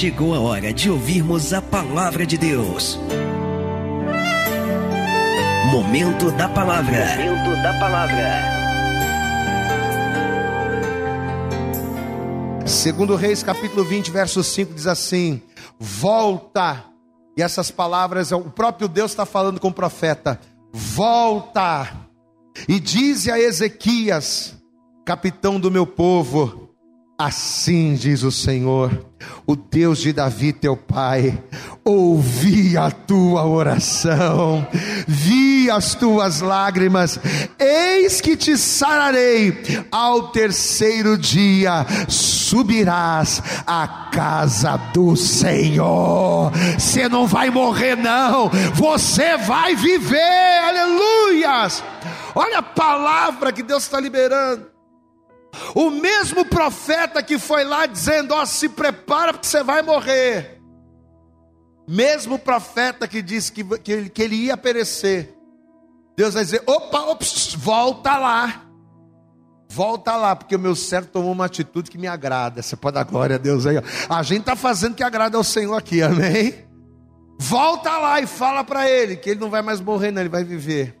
chegou a hora de ouvirmos a palavra de Deus. Momento da palavra. Momento da palavra. Segundo Reis, capítulo 20, verso 5 diz assim: Volta. E essas palavras, o próprio Deus está falando com o profeta: Volta. E dize a Ezequias, capitão do meu povo, Assim diz o Senhor, o Deus de Davi, teu pai, ouvi a tua oração, vi as tuas lágrimas, eis que te sararei, ao terceiro dia subirás à casa do Senhor. Você não vai morrer, não, você vai viver, aleluias. Olha a palavra que Deus está liberando. O mesmo profeta que foi lá dizendo: Ó, oh, se prepara porque você vai morrer. Mesmo profeta que disse que, que, que ele ia perecer. Deus vai dizer: opa, ops, volta lá. Volta lá, porque o meu servo tomou uma atitude que me agrada. Você pode dar glória a Deus aí. A gente está fazendo que agrada ao Senhor aqui, amém? Volta lá e fala para ele que ele não vai mais morrer, não, ele vai viver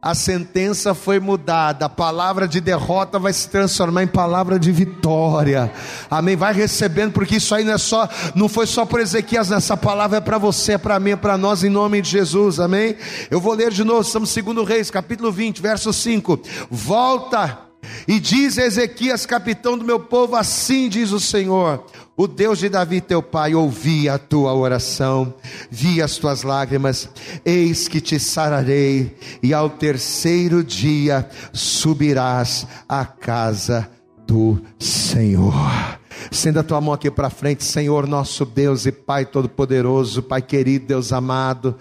a sentença foi mudada, a palavra de derrota vai se transformar em palavra de vitória. Amém. Vai recebendo, porque isso aí não é só, não foi só para Ezequias, essa palavra é para você, é para mim, é para nós, em nome de Jesus. Amém. Eu vou ler de novo, estamos segundo Reis, capítulo 20, verso 5. Volta e diz Ezequias, capitão do meu povo, assim diz o Senhor: o Deus de Davi, teu pai, ouvi a tua oração, vi as tuas lágrimas, eis que te sararei, e ao terceiro dia subirás à casa do Senhor. Senda a tua mão aqui para frente, Senhor, nosso Deus e Pai Todo-Poderoso, Pai querido, Deus amado.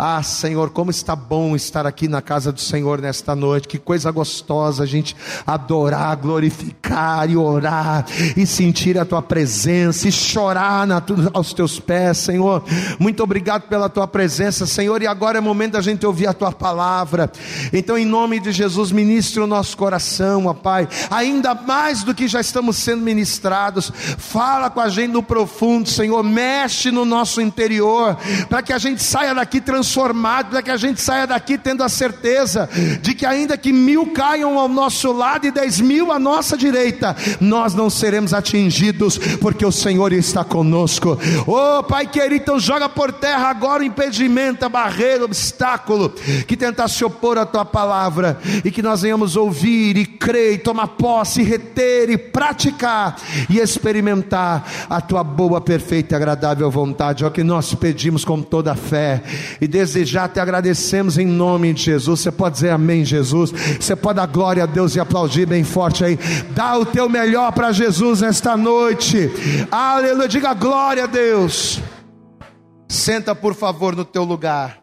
Ah, Senhor, como está bom estar aqui na casa do Senhor nesta noite. Que coisa gostosa a gente adorar, glorificar e orar e sentir a tua presença e chorar na, aos teus pés, Senhor. Muito obrigado pela tua presença, Senhor. E agora é momento da gente ouvir a tua palavra. Então, em nome de Jesus, ministre o nosso coração, ó Pai. Ainda mais do que já estamos sendo ministrados. Fala com a gente no profundo, Senhor. Mexe no nosso interior para que a gente saia daqui transformado transformado, para que a gente saia daqui tendo a certeza de que, ainda que mil caiam ao nosso lado e dez mil à nossa direita, nós não seremos atingidos, porque o Senhor está conosco. Oh, Pai querido, então joga por terra agora o impedimento, a barreira, o obstáculo que tentar se opor à tua palavra, e que nós venhamos ouvir e crer, e tomar posse, e reter e praticar e experimentar a tua boa, perfeita e agradável vontade. É o que nós pedimos com toda a fé e desejar, te agradecemos em nome de Jesus. Você pode dizer amém, Jesus. Você pode dar glória a Deus e aplaudir bem forte aí. Dá o teu melhor para Jesus nesta noite. Aleluia. Diga glória a Deus. Senta, por favor, no teu lugar.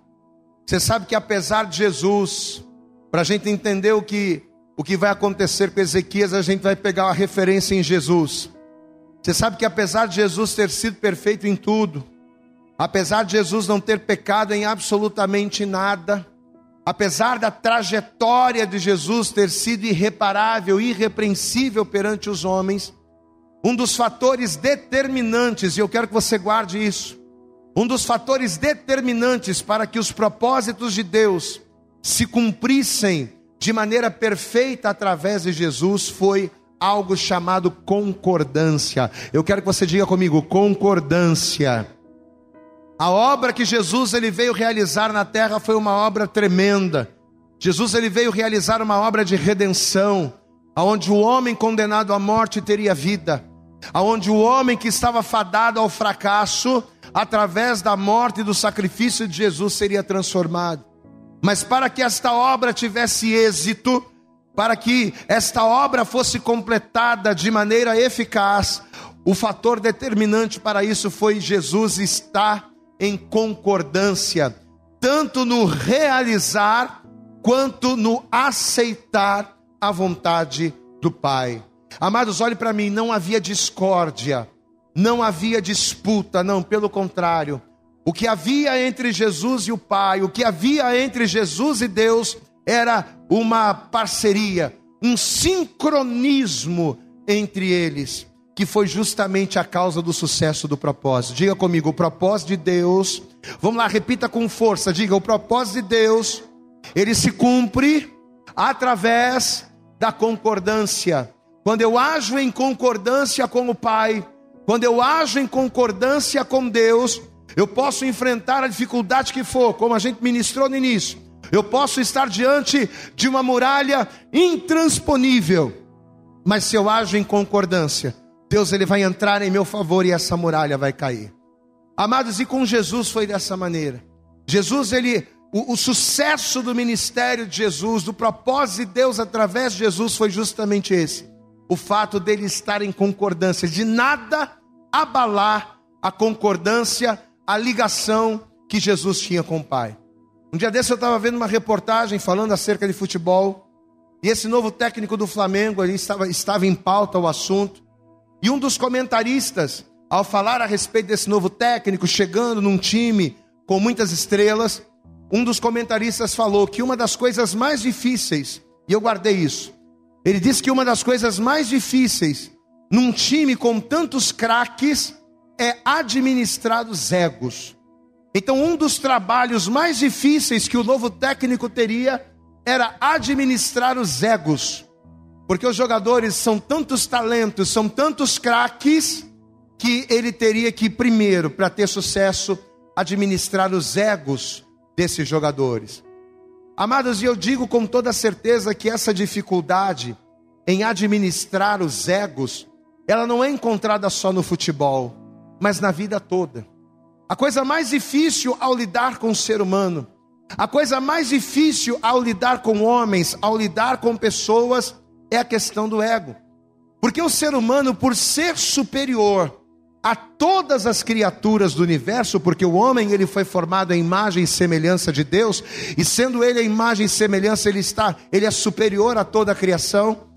Você sabe que apesar de Jesus, para a gente entender o que, o que vai acontecer com Ezequias, a gente vai pegar uma referência em Jesus. Você sabe que apesar de Jesus ter sido perfeito em tudo, Apesar de Jesus não ter pecado em absolutamente nada, apesar da trajetória de Jesus ter sido irreparável, irrepreensível perante os homens, um dos fatores determinantes, e eu quero que você guarde isso, um dos fatores determinantes para que os propósitos de Deus se cumprissem de maneira perfeita através de Jesus foi algo chamado concordância. Eu quero que você diga comigo: concordância. A obra que Jesus ele veio realizar na terra foi uma obra tremenda. Jesus ele veio realizar uma obra de redenção, aonde o homem condenado à morte teria vida, aonde o homem que estava fadado ao fracasso, através da morte e do sacrifício de Jesus seria transformado. Mas para que esta obra tivesse êxito, para que esta obra fosse completada de maneira eficaz, o fator determinante para isso foi Jesus estar em concordância, tanto no realizar quanto no aceitar a vontade do Pai. Amados, olhe para mim, não havia discórdia, não havia disputa, não, pelo contrário. O que havia entre Jesus e o Pai, o que havia entre Jesus e Deus, era uma parceria, um sincronismo entre eles. Que foi justamente a causa do sucesso do propósito. Diga comigo, o propósito de Deus. Vamos lá, repita com força. Diga, o propósito de Deus, ele se cumpre através da concordância. Quando eu ajo em concordância com o Pai, quando eu ajo em concordância com Deus, eu posso enfrentar a dificuldade que for, como a gente ministrou no início. Eu posso estar diante de uma muralha intransponível, mas se eu ajo em concordância, Deus ele vai entrar em meu favor e essa muralha vai cair. Amados, e com Jesus foi dessa maneira. Jesus ele o, o, sucesso do ministério de Jesus, do propósito de Deus através de Jesus foi justamente esse: o fato dele estar em concordância, de nada abalar a concordância, a ligação que Jesus tinha com o Pai. Um dia desse eu estava vendo uma reportagem falando acerca de futebol, e esse novo técnico do Flamengo ali estava, estava em pauta o assunto, e um dos comentaristas, ao falar a respeito desse novo técnico, chegando num time com muitas estrelas, um dos comentaristas falou que uma das coisas mais difíceis, e eu guardei isso, ele disse que uma das coisas mais difíceis num time com tantos craques é administrar os egos. Então, um dos trabalhos mais difíceis que o novo técnico teria era administrar os egos, porque os jogadores são tantos talentos, são tantos craques, que ele teria que, primeiro, para ter sucesso, administrar os egos desses jogadores. Amados, e eu digo com toda certeza que essa dificuldade em administrar os egos ela não é encontrada só no futebol, mas na vida toda. A coisa mais difícil ao lidar com o ser humano, a coisa mais difícil ao lidar com homens, ao lidar com pessoas, é a questão do ego. Porque o ser humano, por ser superior a todas as criaturas do universo, porque o homem ele foi formado em imagem e semelhança de Deus, e sendo ele a imagem e semelhança, ele está, ele é superior a toda a criação.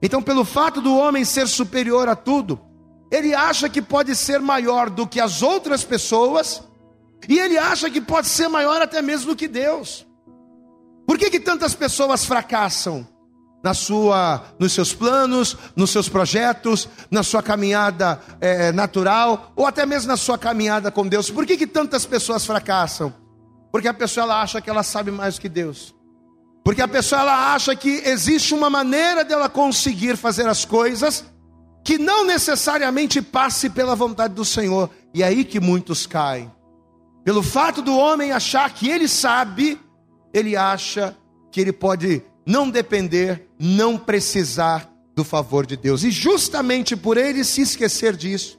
Então, pelo fato do homem ser superior a tudo, ele acha que pode ser maior do que as outras pessoas, e ele acha que pode ser maior até mesmo do que Deus. Por que, que tantas pessoas fracassam na sua, nos seus planos, nos seus projetos, na sua caminhada é, natural, ou até mesmo na sua caminhada com Deus? Por que, que tantas pessoas fracassam? Porque a pessoa ela acha que ela sabe mais que Deus. Porque a pessoa ela acha que existe uma maneira dela conseguir fazer as coisas que não necessariamente passe pela vontade do Senhor. E é aí que muitos caem. Pelo fato do homem achar que ele sabe, ele acha que ele pode não depender, não precisar do favor de Deus. E justamente por ele se esquecer disso,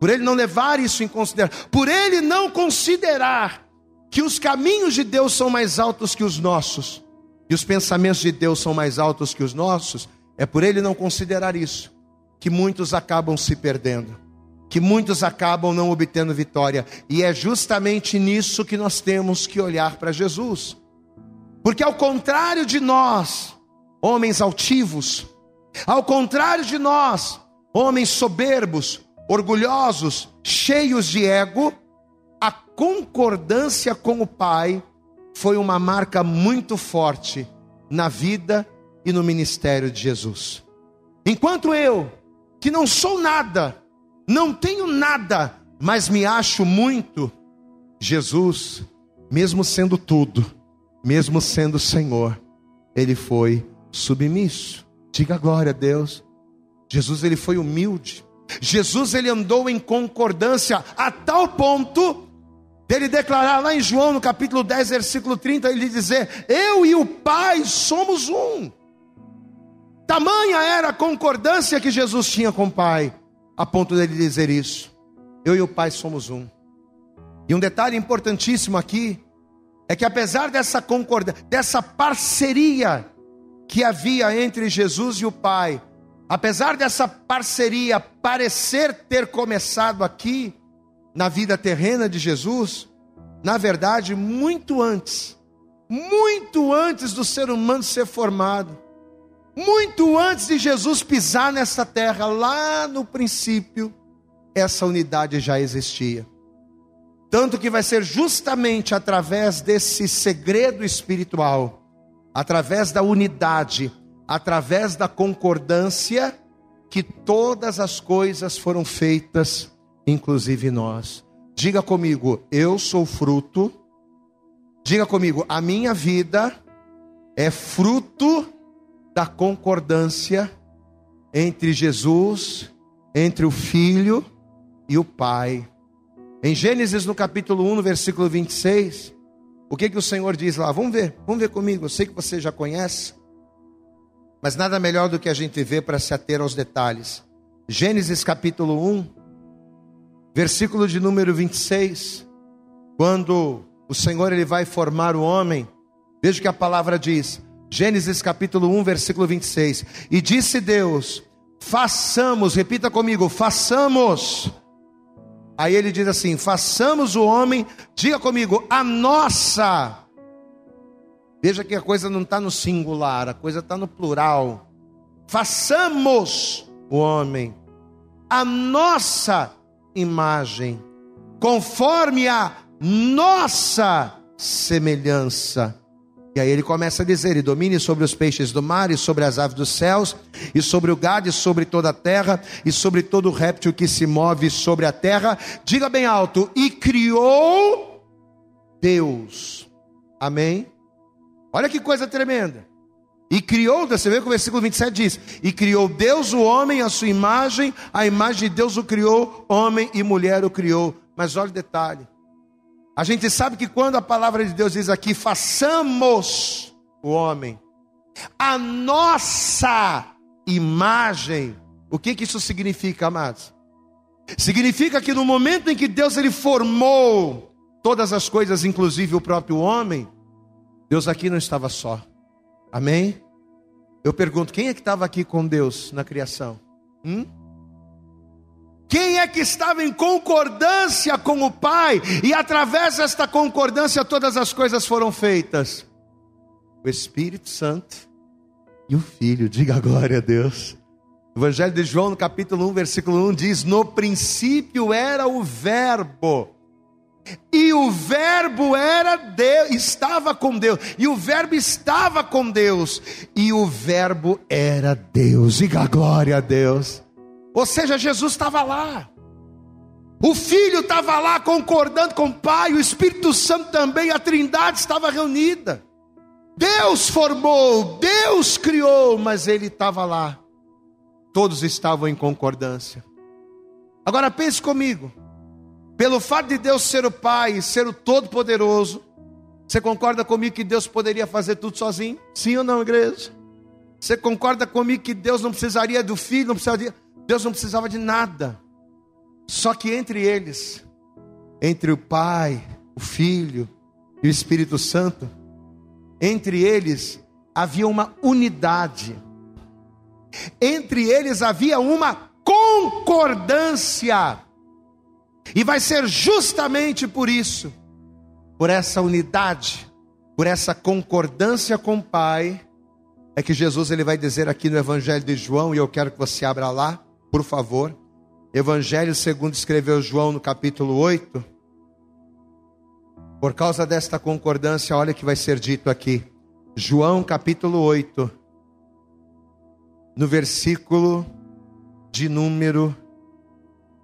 por ele não levar isso em consideração, por ele não considerar que os caminhos de Deus são mais altos que os nossos, e os pensamentos de Deus são mais altos que os nossos, é por ele não considerar isso que muitos acabam se perdendo, que muitos acabam não obtendo vitória, e é justamente nisso que nós temos que olhar para Jesus. Porque ao contrário de nós, homens altivos, ao contrário de nós, homens soberbos, orgulhosos, cheios de ego, a concordância com o Pai foi uma marca muito forte na vida e no ministério de Jesus. Enquanto eu, que não sou nada, não tenho nada, mas me acho muito, Jesus, mesmo sendo tudo, mesmo sendo Senhor, ele foi submisso. Diga glória a Deus. Jesus ele foi humilde. Jesus ele andou em concordância a tal ponto dele declarar lá em João, no capítulo 10, versículo 30, ele dizer: Eu e o Pai somos um. Tamanha era a concordância que Jesus tinha com o Pai, a ponto dele dizer isso. Eu e o Pai somos um. E um detalhe importantíssimo aqui é que apesar dessa concordância, dessa parceria que havia entre Jesus e o Pai, apesar dessa parceria parecer ter começado aqui, na vida terrena de Jesus, na verdade, muito antes, muito antes do ser humano ser formado, muito antes de Jesus pisar nessa terra, lá no princípio, essa unidade já existia. Tanto que vai ser justamente através desse segredo espiritual, através da unidade, através da concordância, que todas as coisas foram feitas, inclusive nós. Diga comigo, eu sou fruto. Diga comigo, a minha vida é fruto da concordância entre Jesus, entre o Filho e o Pai. Em Gênesis, no capítulo 1, no versículo 26, o que, que o Senhor diz lá? Vamos ver, vamos ver comigo. Eu sei que você já conhece, mas nada melhor do que a gente ver para se ater aos detalhes. Gênesis capítulo 1, versículo de número 26, quando o Senhor ele vai formar o homem, veja o que a palavra diz. Gênesis capítulo 1, versículo 26. E disse Deus: façamos, repita comigo, façamos. Aí ele diz assim: façamos o homem, diga comigo, a nossa. Veja que a coisa não está no singular, a coisa está no plural. Façamos o homem, a nossa imagem, conforme a nossa semelhança e aí ele começa a dizer: e domine sobre os peixes do mar, e sobre as aves dos céus, e sobre o gado, e sobre toda a terra, e sobre todo réptil que se move sobre a terra. Diga bem alto: e criou Deus. Amém? Olha que coisa tremenda. E criou, você vê que o versículo 27 diz: E criou Deus o homem, a sua imagem, a imagem de Deus o criou, homem e mulher o criou. Mas olha o detalhe: a gente sabe que quando a palavra de Deus diz aqui, façamos o homem, a nossa imagem, o que, que isso significa, amados? Significa que no momento em que Deus ele formou todas as coisas, inclusive o próprio homem, Deus aqui não estava só. Amém? Eu pergunto, quem é que estava aqui com Deus na criação? Hum? Quem é que estava em concordância com o Pai, e através desta concordância todas as coisas foram feitas? O Espírito Santo e o Filho, diga glória a Deus. Evangelho de João, no capítulo 1, versículo 1, diz: No princípio era o Verbo, e o Verbo era Deus, estava com Deus, e o Verbo estava com Deus, e o Verbo era Deus, diga glória a Deus. Ou seja, Jesus estava lá. O Filho estava lá concordando com o Pai, o Espírito Santo também, a Trindade estava reunida. Deus formou, Deus criou, mas Ele estava lá. Todos estavam em concordância. Agora pense comigo. Pelo fato de Deus ser o Pai ser o Todo-Poderoso, você concorda comigo que Deus poderia fazer tudo sozinho? Sim ou não, igreja? Você concorda comigo que Deus não precisaria do Filho, não precisaria Deus não precisava de nada. Só que entre eles, entre o Pai, o Filho e o Espírito Santo, entre eles havia uma unidade. Entre eles havia uma concordância. E vai ser justamente por isso, por essa unidade, por essa concordância com o Pai, é que Jesus ele vai dizer aqui no Evangelho de João, e eu quero que você abra lá, por favor. Evangelho segundo escreveu João no capítulo 8. Por causa desta concordância, olha que vai ser dito aqui. João capítulo 8, no versículo de número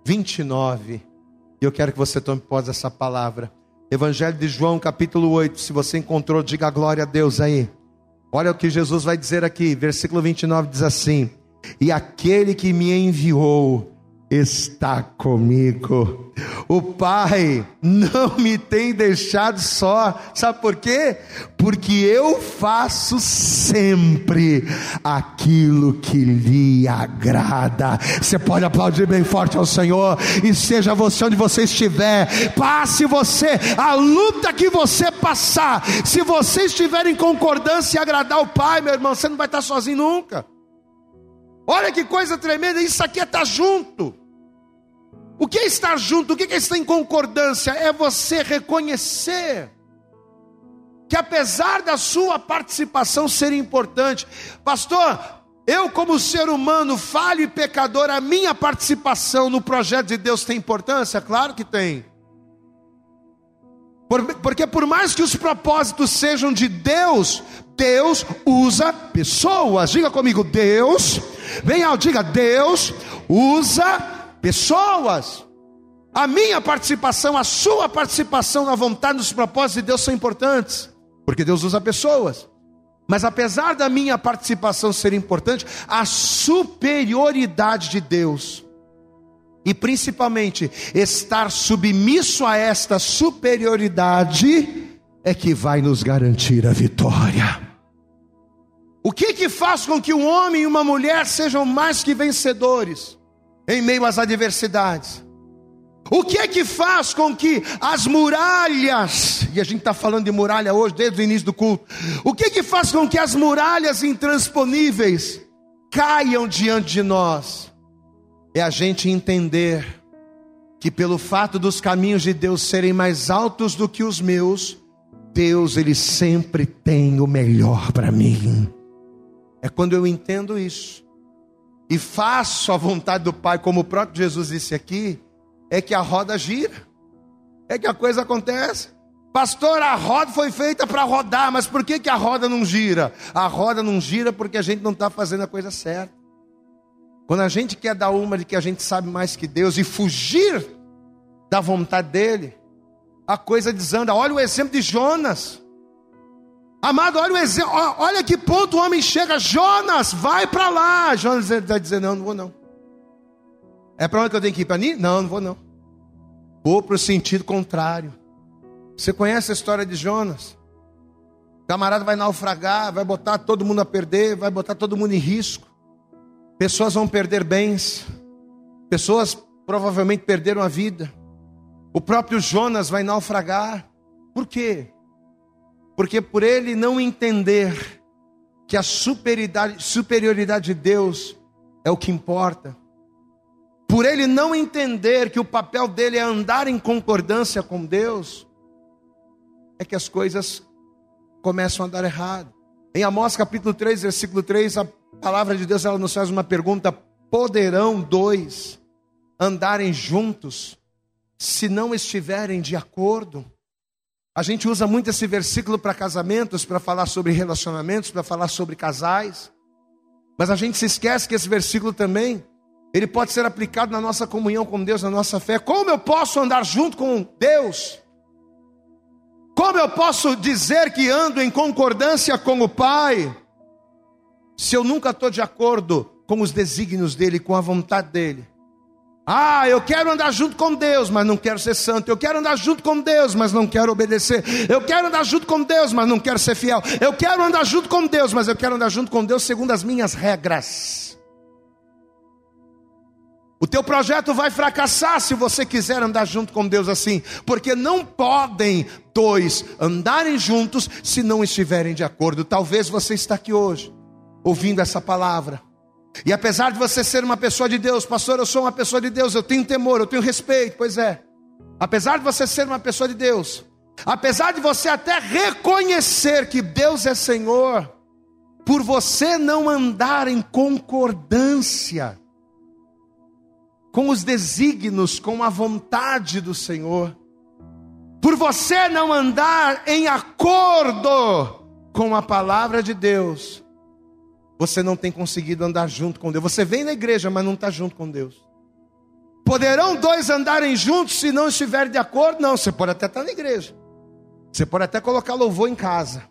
29. E eu quero que você tome posse dessa palavra. Evangelho de João, capítulo 8. Se você encontrou, diga glória a Deus aí. Olha o que Jesus vai dizer aqui, versículo 29 diz assim: e aquele que me enviou está comigo. O Pai não me tem deixado só. Sabe por quê? Porque eu faço sempre aquilo que lhe agrada. Você pode aplaudir bem forte ao Senhor e seja você onde você estiver. Passe você a luta que você passar. Se você estiver em concordância e agradar o Pai, meu irmão, você não vai estar sozinho nunca. Olha que coisa tremenda, isso aqui é estar junto. O que é estar junto? O que é estar em concordância? É você reconhecer que apesar da sua participação ser importante, pastor, eu como ser humano falho e pecador, a minha participação no projeto de Deus tem importância? Claro que tem. Porque por mais que os propósitos sejam de Deus, Deus usa pessoas. Diga comigo, Deus Bem alto, diga: Deus usa pessoas. A minha participação, a sua participação na vontade dos propósitos de Deus são importantes, porque Deus usa pessoas. Mas apesar da minha participação ser importante, a superioridade de Deus, e principalmente estar submisso a esta superioridade, é que vai nos garantir a vitória. O que que faz com que um homem e uma mulher sejam mais que vencedores em meio às adversidades? O que é que faz com que as muralhas, e a gente está falando de muralha hoje, desde o início do culto, o que é que faz com que as muralhas intransponíveis caiam diante de nós? É a gente entender que pelo fato dos caminhos de Deus serem mais altos do que os meus, Deus ele sempre tem o melhor para mim. É quando eu entendo isso e faço a vontade do Pai, como o próprio Jesus disse aqui, é que a roda gira, é que a coisa acontece. Pastor, a roda foi feita para rodar, mas por que, que a roda não gira? A roda não gira porque a gente não está fazendo a coisa certa. Quando a gente quer dar uma de que a gente sabe mais que Deus e fugir da vontade dEle, a coisa desanda. Olha o exemplo de Jonas. Amado, olha o exemplo, olha que ponto o homem chega. Jonas, vai para lá. Jonas está dizendo: Não, não vou não. É para onde que eu tenho que ir? Para mim? Não, não vou não. Vou para o sentido contrário. Você conhece a história de Jonas? O camarada vai naufragar, vai botar todo mundo a perder, vai botar todo mundo em risco. Pessoas vão perder bens. Pessoas provavelmente perderam a vida. O próprio Jonas vai naufragar. Por quê? Porque por ele não entender que a superioridade, de Deus é o que importa por ele não entender que o papel dele é andar em concordância com Deus, é que as coisas começam a dar errado. Em Amós capítulo 3, versículo 3, a palavra de Deus ela nos faz uma pergunta: poderão dois andarem juntos se não estiverem de acordo? A gente usa muito esse versículo para casamentos, para falar sobre relacionamentos, para falar sobre casais. Mas a gente se esquece que esse versículo também ele pode ser aplicado na nossa comunhão com Deus, na nossa fé. Como eu posso andar junto com Deus? Como eu posso dizer que ando em concordância com o Pai, se eu nunca estou de acordo com os desígnios dEle, com a vontade dEle? Ah, eu quero andar junto com Deus, mas não quero ser santo. Eu quero andar junto com Deus, mas não quero obedecer. Eu quero andar junto com Deus, mas não quero ser fiel. Eu quero andar junto com Deus, mas eu quero andar junto com Deus segundo as minhas regras. O teu projeto vai fracassar se você quiser andar junto com Deus assim, porque não podem dois andarem juntos se não estiverem de acordo. Talvez você está aqui hoje ouvindo essa palavra. E apesar de você ser uma pessoa de Deus, pastor, eu sou uma pessoa de Deus, eu tenho temor, eu tenho respeito, pois é. Apesar de você ser uma pessoa de Deus, apesar de você até reconhecer que Deus é Senhor, por você não andar em concordância, com os desígnios, com a vontade do Senhor. Por você não andar em acordo com a palavra de Deus, você não tem conseguido andar junto com Deus. Você vem na igreja, mas não está junto com Deus. Poderão dois andarem juntos se não estiverem de acordo? Não, você pode até estar na igreja. Você pode até colocar louvor em casa.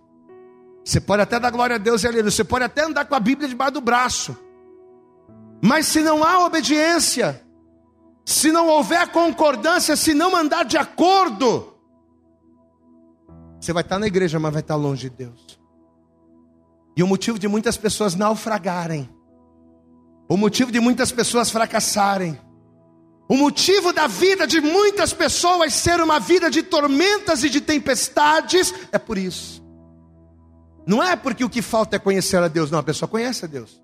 Você pode até dar glória a Deus e aleluia. Você pode até andar com a Bíblia debaixo do braço. Mas se não há obediência, se não houver concordância, se não andar de acordo, você vai estar na igreja, mas vai estar longe de Deus. E o motivo de muitas pessoas naufragarem, o motivo de muitas pessoas fracassarem, o motivo da vida de muitas pessoas ser uma vida de tormentas e de tempestades é por isso. Não é porque o que falta é conhecer a Deus, não, a pessoa conhece a Deus.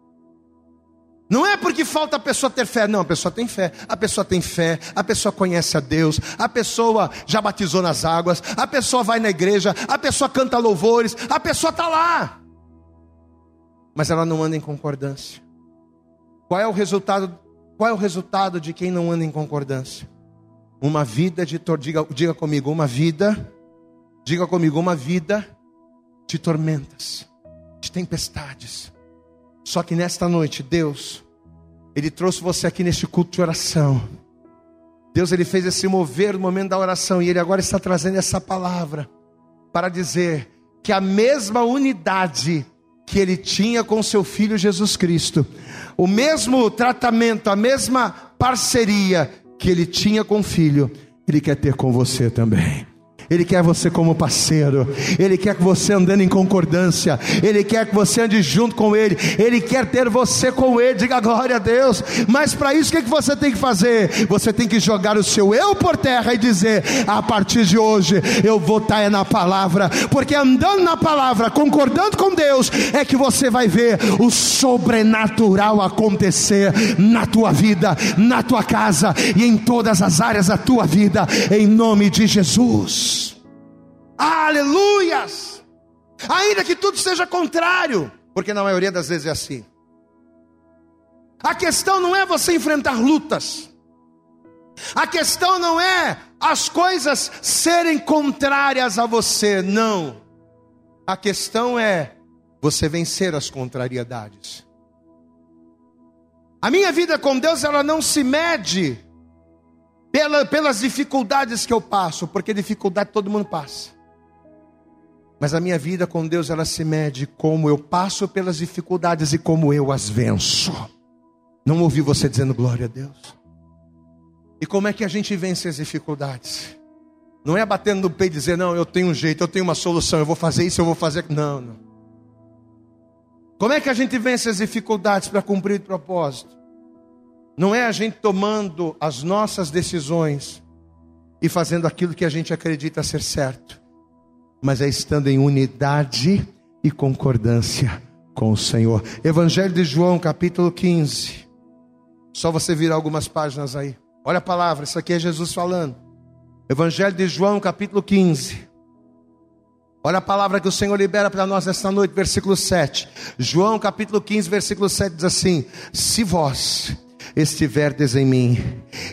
Não é porque falta a pessoa ter fé, não, a pessoa tem fé. A pessoa tem fé, a pessoa conhece a Deus, a pessoa já batizou nas águas, a pessoa vai na igreja, a pessoa canta louvores, a pessoa está lá. Mas ela não anda em concordância. Qual é o resultado? Qual é o resultado de quem não anda em concordância? Uma vida de diga, diga comigo, uma vida, diga comigo, uma vida de tormentas, de tempestades só que nesta noite, Deus Ele trouxe você aqui neste culto de oração. Deus ele fez esse mover no momento da oração e ele agora está trazendo essa palavra para dizer que a mesma unidade que ele tinha com seu filho Jesus Cristo, o mesmo tratamento, a mesma parceria que ele tinha com o filho, ele quer ter com você também. Ele quer você como parceiro, Ele quer que você andando em concordância, Ele quer que você ande junto com Ele, Ele quer ter você com Ele, diga glória a Deus. Mas para isso, o que, que você tem que fazer? Você tem que jogar o seu eu por terra e dizer: a partir de hoje eu vou estar na palavra, porque andando na palavra, concordando com Deus, é que você vai ver o sobrenatural acontecer na tua vida, na tua casa e em todas as áreas da tua vida, em nome de Jesus. Aleluias! Ainda que tudo seja contrário, porque na maioria das vezes é assim. A questão não é você enfrentar lutas. A questão não é as coisas serem contrárias a você, não. A questão é você vencer as contrariedades. A minha vida com Deus, ela não se mede pela, pelas dificuldades que eu passo, porque dificuldade todo mundo passa. Mas a minha vida com Deus, ela se mede como eu passo pelas dificuldades e como eu as venço. Não ouvi você dizendo glória a Deus. E como é que a gente vence as dificuldades? Não é batendo no peito e dizer, não, eu tenho um jeito, eu tenho uma solução, eu vou fazer isso, eu vou fazer. Não, não. Como é que a gente vence as dificuldades para cumprir o propósito? Não é a gente tomando as nossas decisões e fazendo aquilo que a gente acredita ser certo mas é estando em unidade e concordância com o Senhor. Evangelho de João, capítulo 15. Só você virar algumas páginas aí. Olha a palavra, isso aqui é Jesus falando. Evangelho de João, capítulo 15. Olha a palavra que o Senhor libera para nós nesta noite, versículo 7. João, capítulo 15, versículo 7 diz assim: Se vós estiverdes em mim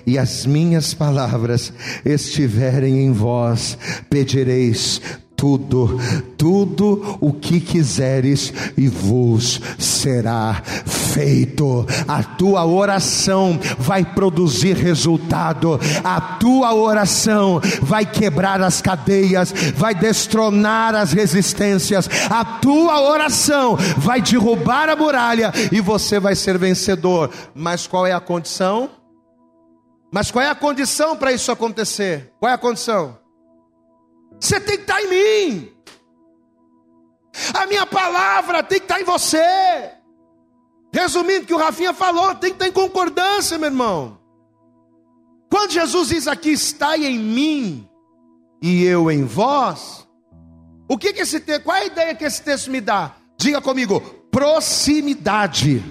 e as minhas palavras estiverem em vós, pedireis tudo, tudo o que quiseres e vos será feito. A tua oração vai produzir resultado, a tua oração vai quebrar as cadeias, vai destronar as resistências, a tua oração vai derrubar a muralha e você vai ser vencedor. Mas qual é a condição? Mas qual é a condição para isso acontecer? Qual é a condição? Você tem que estar em mim. A minha palavra tem que estar em você. Resumindo o que o Rafinha falou, tem que estar em concordância, meu irmão. Quando Jesus diz aqui, está em mim e eu em vós, o que, que esse texto, qual é a ideia que esse texto me dá? Diga comigo, proximidade.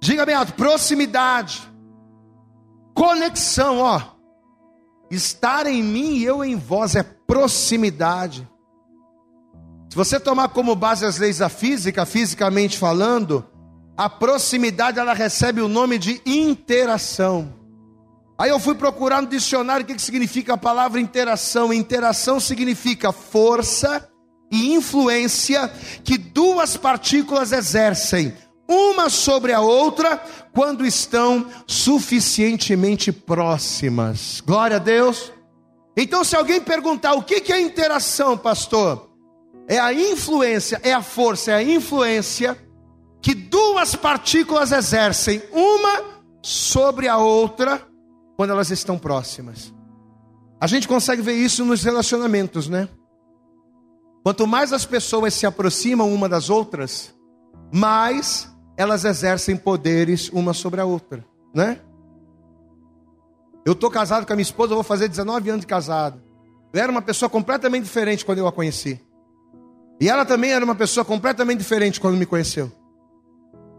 Diga bem alto, proximidade. Conexão, ó. Estar em mim e eu em vós é proximidade. Se você tomar como base as leis da física, fisicamente falando, a proximidade ela recebe o nome de interação. Aí eu fui procurar no dicionário o que significa a palavra interação. Interação significa força e influência que duas partículas exercem, uma sobre a outra, quando estão suficientemente próximas. Glória a Deus. Então, se alguém perguntar o que é interação, pastor, é a influência, é a força, é a influência que duas partículas exercem, uma sobre a outra, quando elas estão próximas. A gente consegue ver isso nos relacionamentos, né? Quanto mais as pessoas se aproximam uma das outras, mais elas exercem poderes uma sobre a outra, né? Eu estou casado com a minha esposa, eu vou fazer 19 anos de casado. Eu era uma pessoa completamente diferente quando eu a conheci. E ela também era uma pessoa completamente diferente quando me conheceu.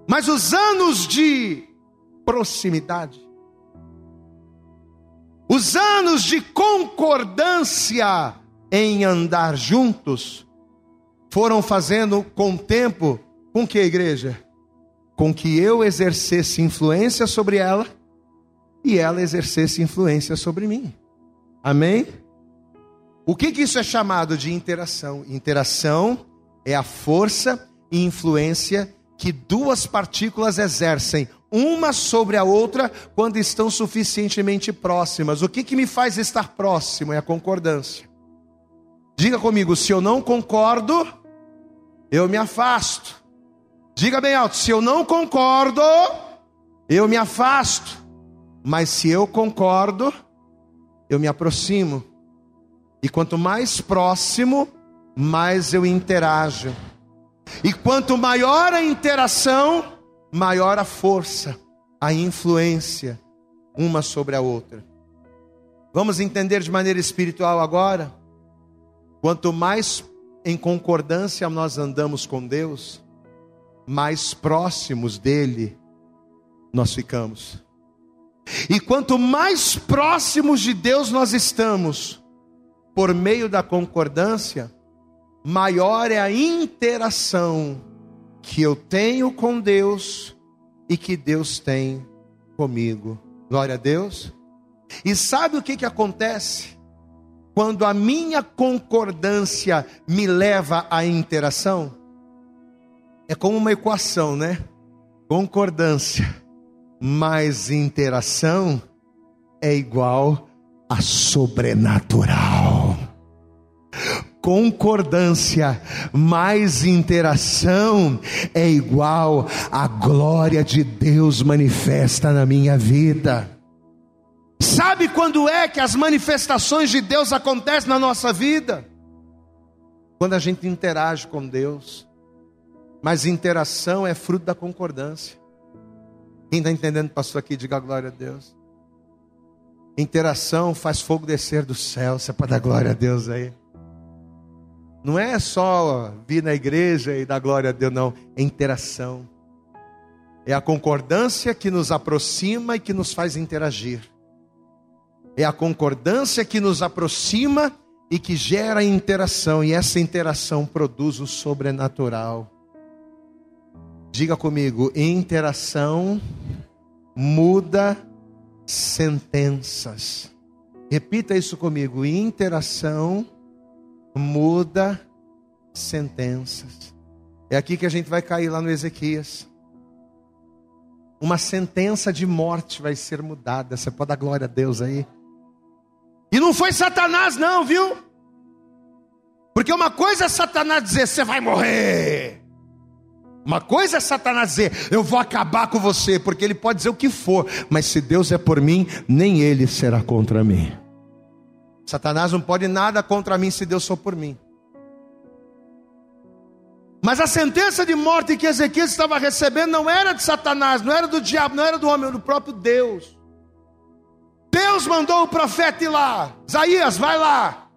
Mas os anos de proximidade, os anos de concordância em andar juntos, foram fazendo com o tempo com que a igreja? com que eu exercesse influência sobre ela e ela exercesse influência sobre mim. Amém? O que, que isso é chamado de interação? Interação é a força e influência que duas partículas exercem, uma sobre a outra quando estão suficientemente próximas. O que, que me faz estar próximo é a concordância. Diga comigo, se eu não concordo, eu me afasto. Diga bem alto, se eu não concordo, eu me afasto. Mas se eu concordo, eu me aproximo. E quanto mais próximo, mais eu interajo. E quanto maior a interação, maior a força, a influência uma sobre a outra. Vamos entender de maneira espiritual agora? Quanto mais em concordância nós andamos com Deus, mais próximos dele nós ficamos. E quanto mais próximos de Deus nós estamos, por meio da concordância, maior é a interação que eu tenho com Deus e que Deus tem comigo. Glória a Deus. E sabe o que, que acontece? Quando a minha concordância me leva à interação? É como uma equação, né? Concordância mais interação é igual a sobrenatural concordância mais interação é igual a glória de Deus manifesta na minha vida. Sabe quando é que as manifestações de Deus acontecem na nossa vida? Quando a gente interage com Deus. Mas interação é fruto da concordância. Quem está entendendo, pastor, aqui, diga glória a Deus. Interação faz fogo descer do céu. Você pode dar glória a Deus aí. Não é só vir na igreja e dar glória a Deus, não. É interação. É a concordância que nos aproxima e que nos faz interagir. É a concordância que nos aproxima e que gera interação. E essa interação produz o sobrenatural. Diga comigo: interação muda sentenças. Repita isso comigo: interação muda sentenças. É aqui que a gente vai cair lá no Ezequias. Uma sentença de morte vai ser mudada. Você pode dar glória a Deus aí. E não foi Satanás, não, viu? Porque uma coisa é Satanás dizer: você vai morrer. Uma coisa é Satanás dizer: eu vou acabar com você. Porque ele pode dizer o que for. Mas se Deus é por mim, nem ele será contra mim. Satanás não pode nada contra mim se Deus for por mim. Mas a sentença de morte que Ezequias estava recebendo não era de Satanás, não era do diabo, não era do homem, era do próprio Deus. Deus mandou o profeta ir lá, Isaías, vai lá.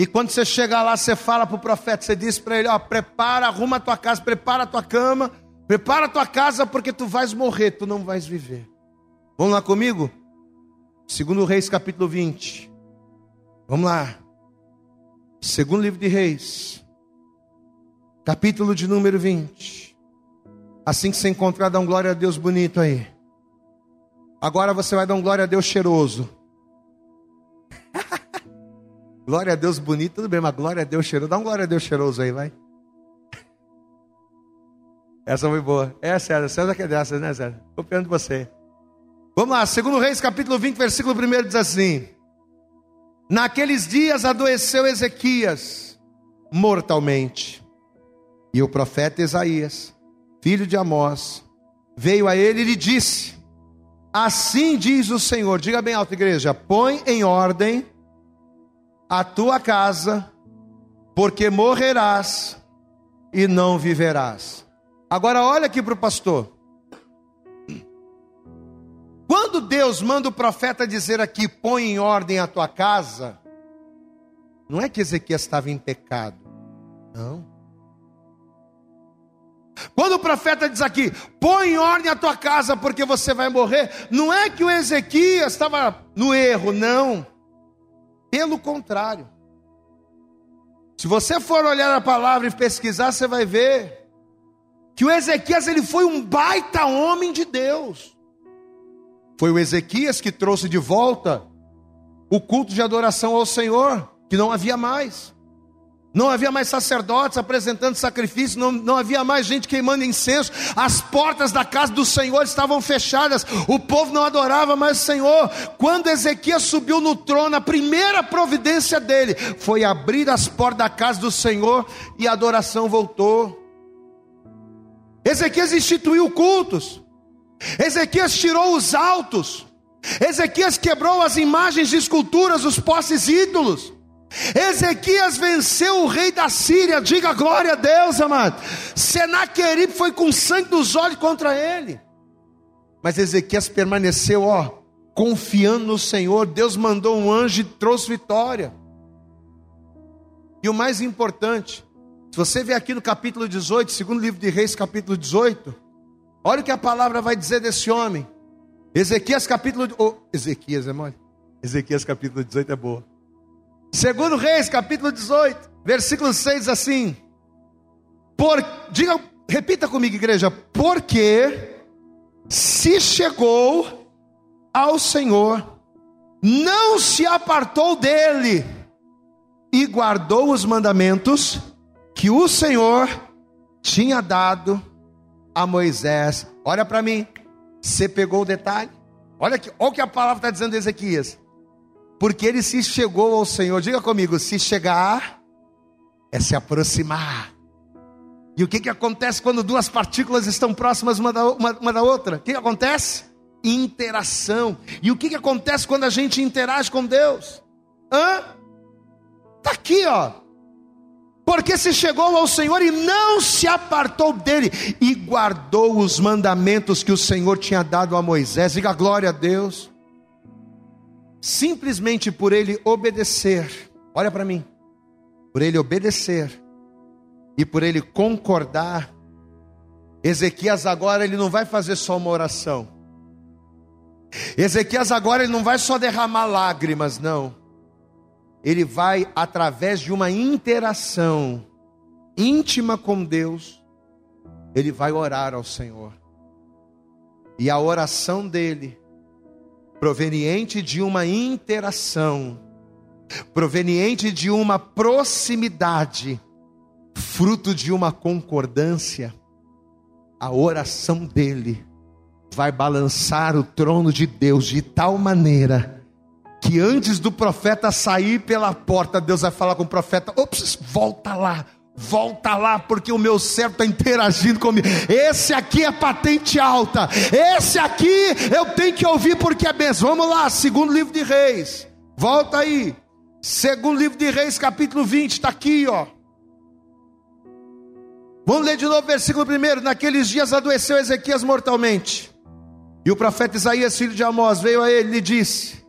E quando você chega lá, você fala para o profeta, você diz para ele: ó, prepara, arruma a tua casa, prepara a tua cama, prepara a tua casa, porque tu vais morrer, tu não vais viver. Vamos lá comigo? Segundo Reis, capítulo 20. Vamos lá. Segundo livro de Reis, capítulo de número 20. Assim que você encontrar, dá um glória a Deus bonito aí. Agora você vai dar um glória a Deus cheiroso. Glória a Deus bonito, tudo bem, mas glória a Deus cheiroso. Dá um glória a Deus cheiroso aí, vai. Essa foi boa. É, César. César que é dessas, né, César? Copiando de você. Vamos lá, segundo Reis, capítulo 20, versículo 1 diz assim: Naqueles dias adoeceu Ezequias mortalmente. E o profeta Isaías, filho de Amós, veio a ele e lhe disse: Assim diz o Senhor, diga bem alto, igreja: põe em ordem a tua casa, porque morrerás e não viverás. Agora olha aqui para o pastor. Quando Deus manda o profeta dizer aqui, põe em ordem a tua casa, não é que Ezequias estava em pecado, não. Quando o profeta diz aqui, põe em ordem a tua casa porque você vai morrer, não é que o Ezequias estava no erro, não. Pelo contrário. Se você for olhar a palavra e pesquisar, você vai ver que o Ezequias ele foi um baita homem de Deus. Foi o Ezequias que trouxe de volta o culto de adoração ao Senhor, que não havia mais. Não havia mais sacerdotes apresentando sacrifício, não, não havia mais gente queimando incenso, as portas da casa do Senhor estavam fechadas, o povo não adorava mais o Senhor. Quando Ezequias subiu no trono, a primeira providência dele foi abrir as portas da casa do Senhor e a adoração voltou. Ezequias instituiu cultos, Ezequias tirou os altos, Ezequias quebrou as imagens de esculturas, os postes ídolos. Ezequias venceu o rei da Síria, diga glória a Deus, amado. Senaqueribe foi com sangue dos olhos contra ele. Mas Ezequias permaneceu, ó, confiando no Senhor. Deus mandou um anjo e trouxe vitória. E o mais importante, se você ver aqui no capítulo 18, segundo livro de Reis, capítulo 18, olha o que a palavra vai dizer desse homem. Ezequias capítulo. Oh, Ezequias é mole? Ezequias capítulo 18 é boa. Segundo Reis, capítulo 18, versículo 6 assim. Por, diga, repita comigo, igreja, porque se chegou ao Senhor, não se apartou dele e guardou os mandamentos que o Senhor tinha dado a Moisés. Olha para mim, você pegou o detalhe? Olha, aqui, olha o que a palavra está dizendo de Ezequias porque ele se chegou ao Senhor. Diga comigo: se chegar é se aproximar. E o que, que acontece quando duas partículas estão próximas uma da, uma, uma da outra? O que, que acontece? Interação. E o que, que acontece quando a gente interage com Deus? Hã? Está aqui, ó. Porque se chegou ao Senhor e não se apartou dele, e guardou os mandamentos que o Senhor tinha dado a Moisés. Diga glória a Deus simplesmente por ele obedecer, olha para mim, por ele obedecer e por ele concordar, Ezequias agora ele não vai fazer só uma oração. Ezequias agora ele não vai só derramar lágrimas, não. Ele vai através de uma interação íntima com Deus, ele vai orar ao Senhor. E a oração dele proveniente de uma interação, proveniente de uma proximidade, fruto de uma concordância, a oração dele vai balançar o trono de Deus de tal maneira que antes do profeta sair pela porta, Deus vai falar com o profeta: ops, volta lá, Volta lá, porque o meu servo está interagindo comigo. Esse aqui é patente alta. Esse aqui eu tenho que ouvir porque é benção. Vamos lá, segundo livro de Reis. Volta aí. Segundo livro de Reis, capítulo 20, está aqui, ó. Vamos ler de novo o versículo primeiro. Naqueles dias adoeceu Ezequias mortalmente. E o profeta Isaías, filho de Amós, veio a ele e lhe disse: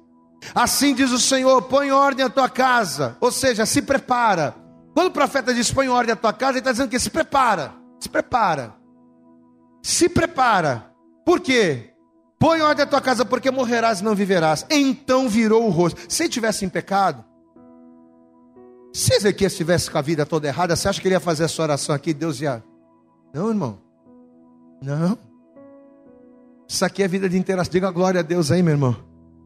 Assim diz o Senhor: põe ordem à tua casa, ou seja, se prepara quando o profeta diz põe ordem à tua casa, ele está dizendo que se prepara, se prepara, se prepara. Por quê? Põe ordem à tua casa, porque morrerás e não viverás. Então virou o rosto. Se ele tivesse em pecado, se Ezequias estivesse com a vida toda errada, você acha que ele ia fazer essa oração aqui? Deus ia. Não, irmão. Não. Isso aqui é vida de interação. Diga glória a Deus aí, meu irmão.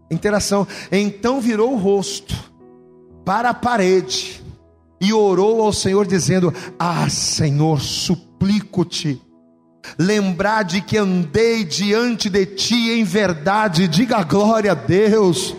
Interação. Então virou o rosto para a parede e orou ao Senhor, dizendo: Ah, Senhor, suplico-te lembrar de que andei diante de ti em verdade, diga glória a Deus.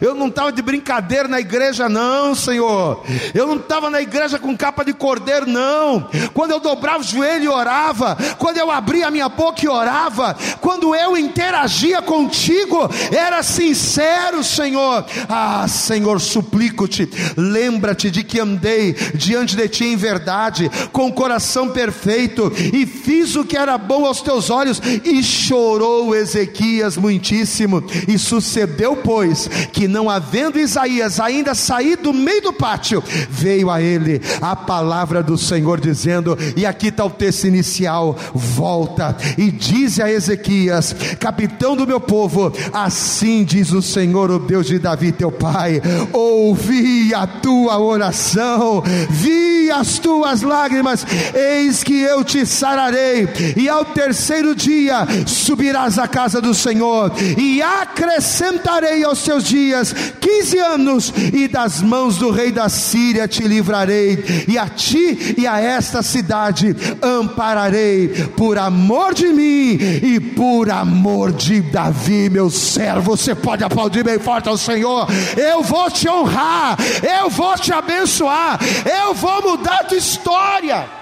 Eu não estava de brincadeira na igreja, não, Senhor. Eu não estava na igreja com capa de cordeiro, não. Quando eu dobrava o joelho e orava, quando eu abria a minha boca e orava, quando eu interagia contigo, era sincero, Senhor. Ah, Senhor, suplico-te, lembra-te de que andei diante de ti em verdade, com o coração perfeito, e fiz o que era era bom aos teus olhos. E chorou Ezequias muitíssimo. E sucedeu, pois, que não havendo Isaías ainda saído do meio do pátio, veio a ele a palavra do Senhor dizendo: E aqui está o texto inicial: volta e dize a Ezequias, capitão do meu povo, assim diz o Senhor, o Deus de Davi, teu pai: ouvi a tua oração, vi as tuas lágrimas, eis que eu te sararei e ao terceiro dia subirás à casa do Senhor, e acrescentarei aos seus dias quinze anos, e das mãos do rei da Síria te livrarei, e a ti e a esta cidade ampararei, por amor de mim e por amor de Davi, meu servo. Você pode aplaudir bem forte ao Senhor. Eu vou te honrar, eu vou te abençoar, eu vou mudar a tua história.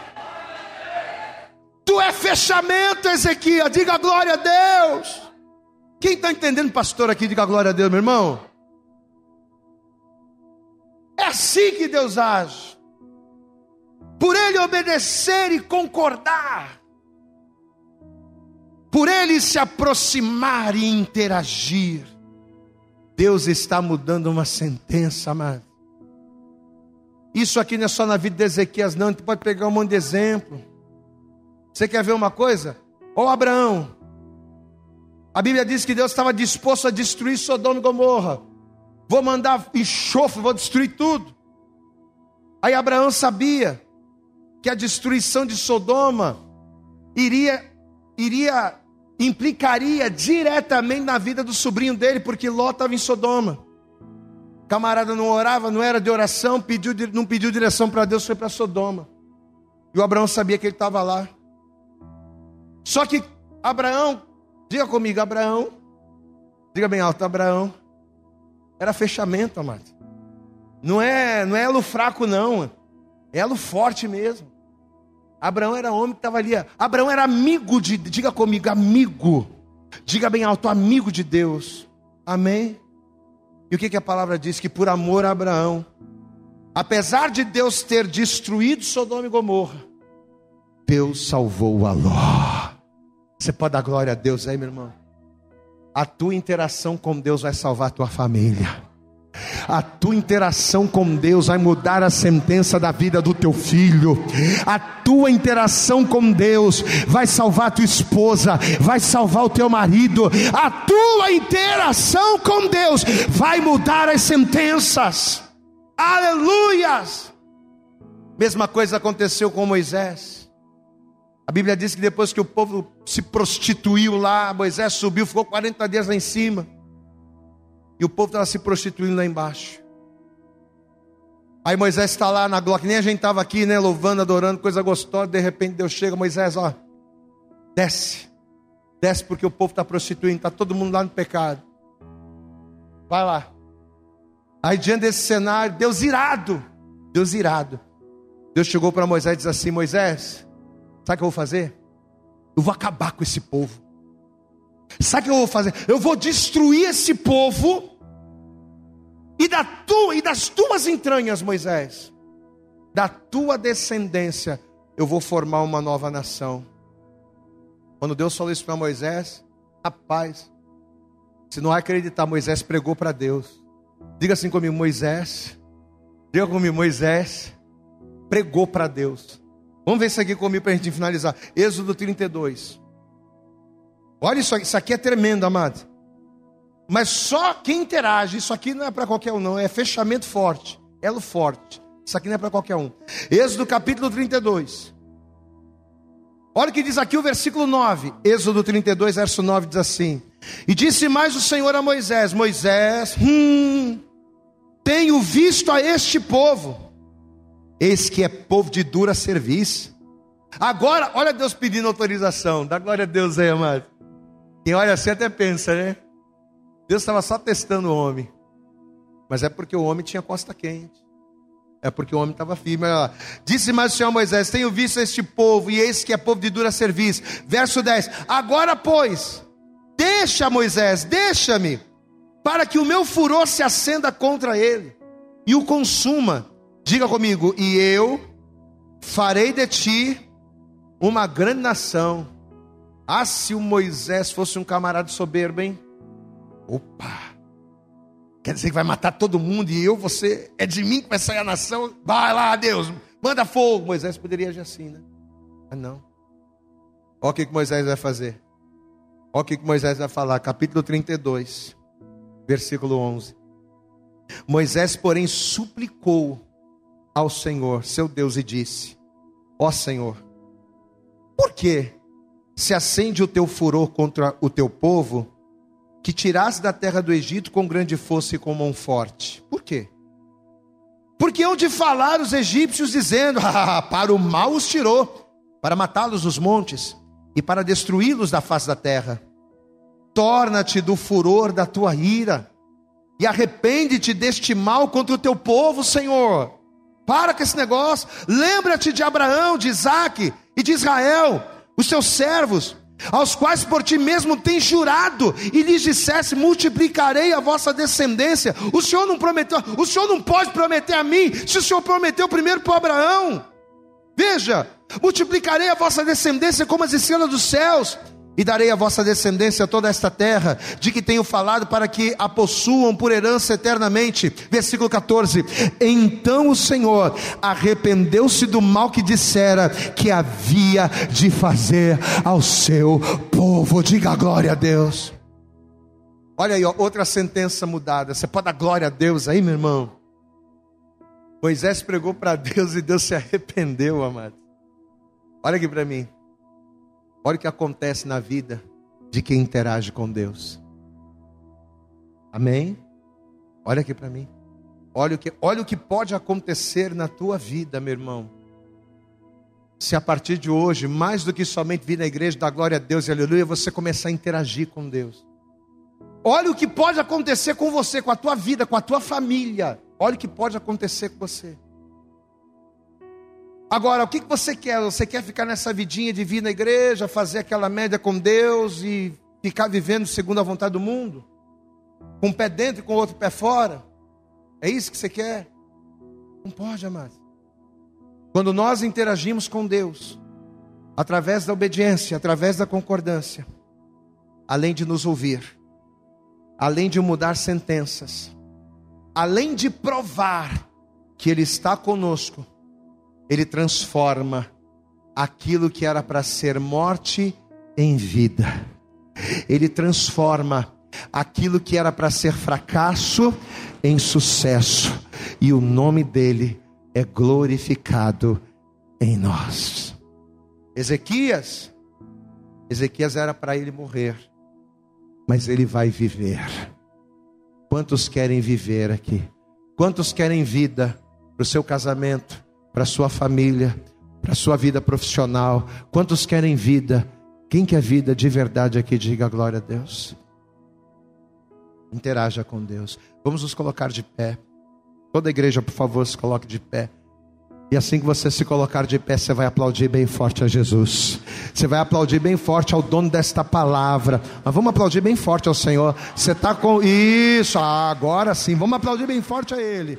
Tu é fechamento, Ezequiel. Diga glória a Deus. Quem está entendendo, pastor, aqui, diga glória a Deus, meu irmão. É assim que Deus age. Por ele obedecer e concordar. Por ele se aproximar e interagir. Deus está mudando uma sentença, amado. Isso aqui não é só na vida de Ezequias, não. A gente pode pegar um monte de exemplo. Você quer ver uma coisa? Ou Abraão. A Bíblia diz que Deus estava disposto a destruir Sodoma e Gomorra. Vou mandar enxofre, vou destruir tudo. Aí Abraão sabia que a destruição de Sodoma iria iria implicaria diretamente na vida do sobrinho dele, porque Ló estava em Sodoma. Camarada não orava, não era de oração, pediu, não pediu direção para Deus, foi para Sodoma. E o Abraão sabia que ele estava lá. Só que Abraão, diga comigo, Abraão, diga bem alto, Abraão, era fechamento, amado. Não é, não é elo fraco, não, é elo forte mesmo. Abraão era homem que estava ali. Abraão era amigo de, diga comigo, amigo. Diga bem alto, amigo de Deus. Amém? E o que, que a palavra diz? Que por amor a Abraão, apesar de Deus ter destruído Sodoma e Gomorra, Deus salvou a Ló. Você pode dar glória a Deus aí, meu irmão? A tua interação com Deus vai salvar a tua família. A tua interação com Deus vai mudar a sentença da vida do teu filho. A tua interação com Deus vai salvar a tua esposa, vai salvar o teu marido. A tua interação com Deus vai mudar as sentenças. Aleluias! Mesma coisa aconteceu com Moisés. A Bíblia diz que depois que o povo se prostituiu lá, Moisés subiu, ficou 40 dias lá em cima. E o povo estava se prostituindo lá embaixo. Aí Moisés está lá na glória, que nem a gente estava aqui, né? Louvando, adorando, coisa gostosa. De repente Deus chega, Moisés, ó, desce. Desce porque o povo está prostituindo, está todo mundo lá no pecado. Vai lá. Aí diante desse cenário, Deus irado, Deus irado. Deus chegou para Moisés e disse assim: Moisés, Sabe o que eu vou fazer? Eu vou acabar com esse povo. Sabe o que eu vou fazer? Eu vou destruir esse povo e, da tua, e das tuas entranhas, Moisés, da tua descendência, eu vou formar uma nova nação. Quando Deus falou isso para Moisés, rapaz, se não acreditar, Moisés pregou para Deus. Diga assim comigo, Moisés. Diga comigo, Moisés pregou para Deus. Vamos ver isso aqui comigo para a gente finalizar. Êxodo 32. Olha isso aqui, isso aqui é tremendo, amado. Mas só quem interage, isso aqui não é para qualquer um, não, é fechamento forte, elo forte. Isso aqui não é para qualquer um. Êxodo capítulo 32. Olha o que diz aqui o versículo 9. Êxodo 32, verso 9 diz assim: E disse mais o Senhor a Moisés: Moisés, hum, tenho visto a este povo Eis que é povo de dura serviço. Agora, olha Deus pedindo autorização. Dá glória a Deus aí, amado. Quem olha assim até pensa, né? Deus estava só testando o homem. Mas é porque o homem tinha costa quente. É porque o homem estava firme. Disse mais o Senhor Moisés: Tenho visto este povo, e eis que é povo de dura serviço. Verso 10: Agora, pois, deixa Moisés, deixa-me, para que o meu furor se acenda contra ele e o consuma Diga comigo, e eu farei de ti uma grande nação. Ah, se o Moisés fosse um camarada soberbo, hein? Opa! Quer dizer que vai matar todo mundo e eu, você, é de mim que vai sair a nação? Vai lá, Deus, manda fogo. Moisés poderia agir assim, né? Mas não. Olha o que, que Moisés vai fazer. Olha o que, que Moisés vai falar, capítulo 32, versículo 11. Moisés, porém, suplicou ao Senhor, seu Deus, e disse: Ó Senhor, por que se acende o teu furor contra o teu povo, que tirasse da terra do Egito com grande força e com mão forte. Por quê? Porque onde falar os egípcios dizendo: ah, para o mal os tirou, para matá-los nos montes e para destruí-los da face da terra. Torna-te do furor da tua ira e arrepende-te deste mal contra o teu povo, Senhor. Para com esse negócio. Lembra-te de Abraão, de Isaac e de Israel, os seus servos, aos quais por ti mesmo tens jurado, e lhes dissesse: multiplicarei a vossa descendência. O Senhor não prometeu, o Senhor não pode prometer a mim, se o Senhor prometeu primeiro para Abraão. Veja, multiplicarei a vossa descendência como as estrelas dos céus e darei à vossa descendência toda esta terra, de que tenho falado, para que a possuam por herança eternamente. Versículo 14: Então o Senhor arrependeu-se do mal que dissera que havia de fazer ao seu povo. Diga glória a Deus. Olha aí, ó, outra sentença mudada. Você pode dar glória a Deus aí, meu irmão? Moisés pregou para Deus e Deus se arrependeu, amado. Olha aqui para mim. Olha o que acontece na vida de quem interage com Deus. Amém? Olha aqui para mim. Olha o, que, olha o que pode acontecer na tua vida, meu irmão. Se a partir de hoje, mais do que somente vir na igreja, dar glória a Deus e aleluia, você começar a interagir com Deus. Olha o que pode acontecer com você, com a tua vida, com a tua família. Olha o que pode acontecer com você. Agora, o que você quer? Você quer ficar nessa vidinha de vir na igreja, fazer aquela média com Deus e ficar vivendo segundo a vontade do mundo? Com um pé dentro e com o outro pé fora? É isso que você quer? Não pode, amado. Quando nós interagimos com Deus, através da obediência, através da concordância, além de nos ouvir, além de mudar sentenças, além de provar que Ele está conosco, ele transforma aquilo que era para ser morte em vida. Ele transforma aquilo que era para ser fracasso em sucesso. E o nome dele é glorificado em nós. Ezequias, Ezequias era para ele morrer, mas ele vai viver. Quantos querem viver aqui? Quantos querem vida para o seu casamento? Para sua família, para sua vida profissional. Quantos querem vida? Quem quer vida de verdade aqui, diga glória a Deus. Interaja com Deus. Vamos nos colocar de pé. Toda a igreja, por favor, se coloque de pé. E assim que você se colocar de pé, você vai aplaudir bem forte a Jesus. Você vai aplaudir bem forte ao dono desta palavra. Mas vamos aplaudir bem forte ao Senhor. Você está com isso, agora sim. Vamos aplaudir bem forte a Ele.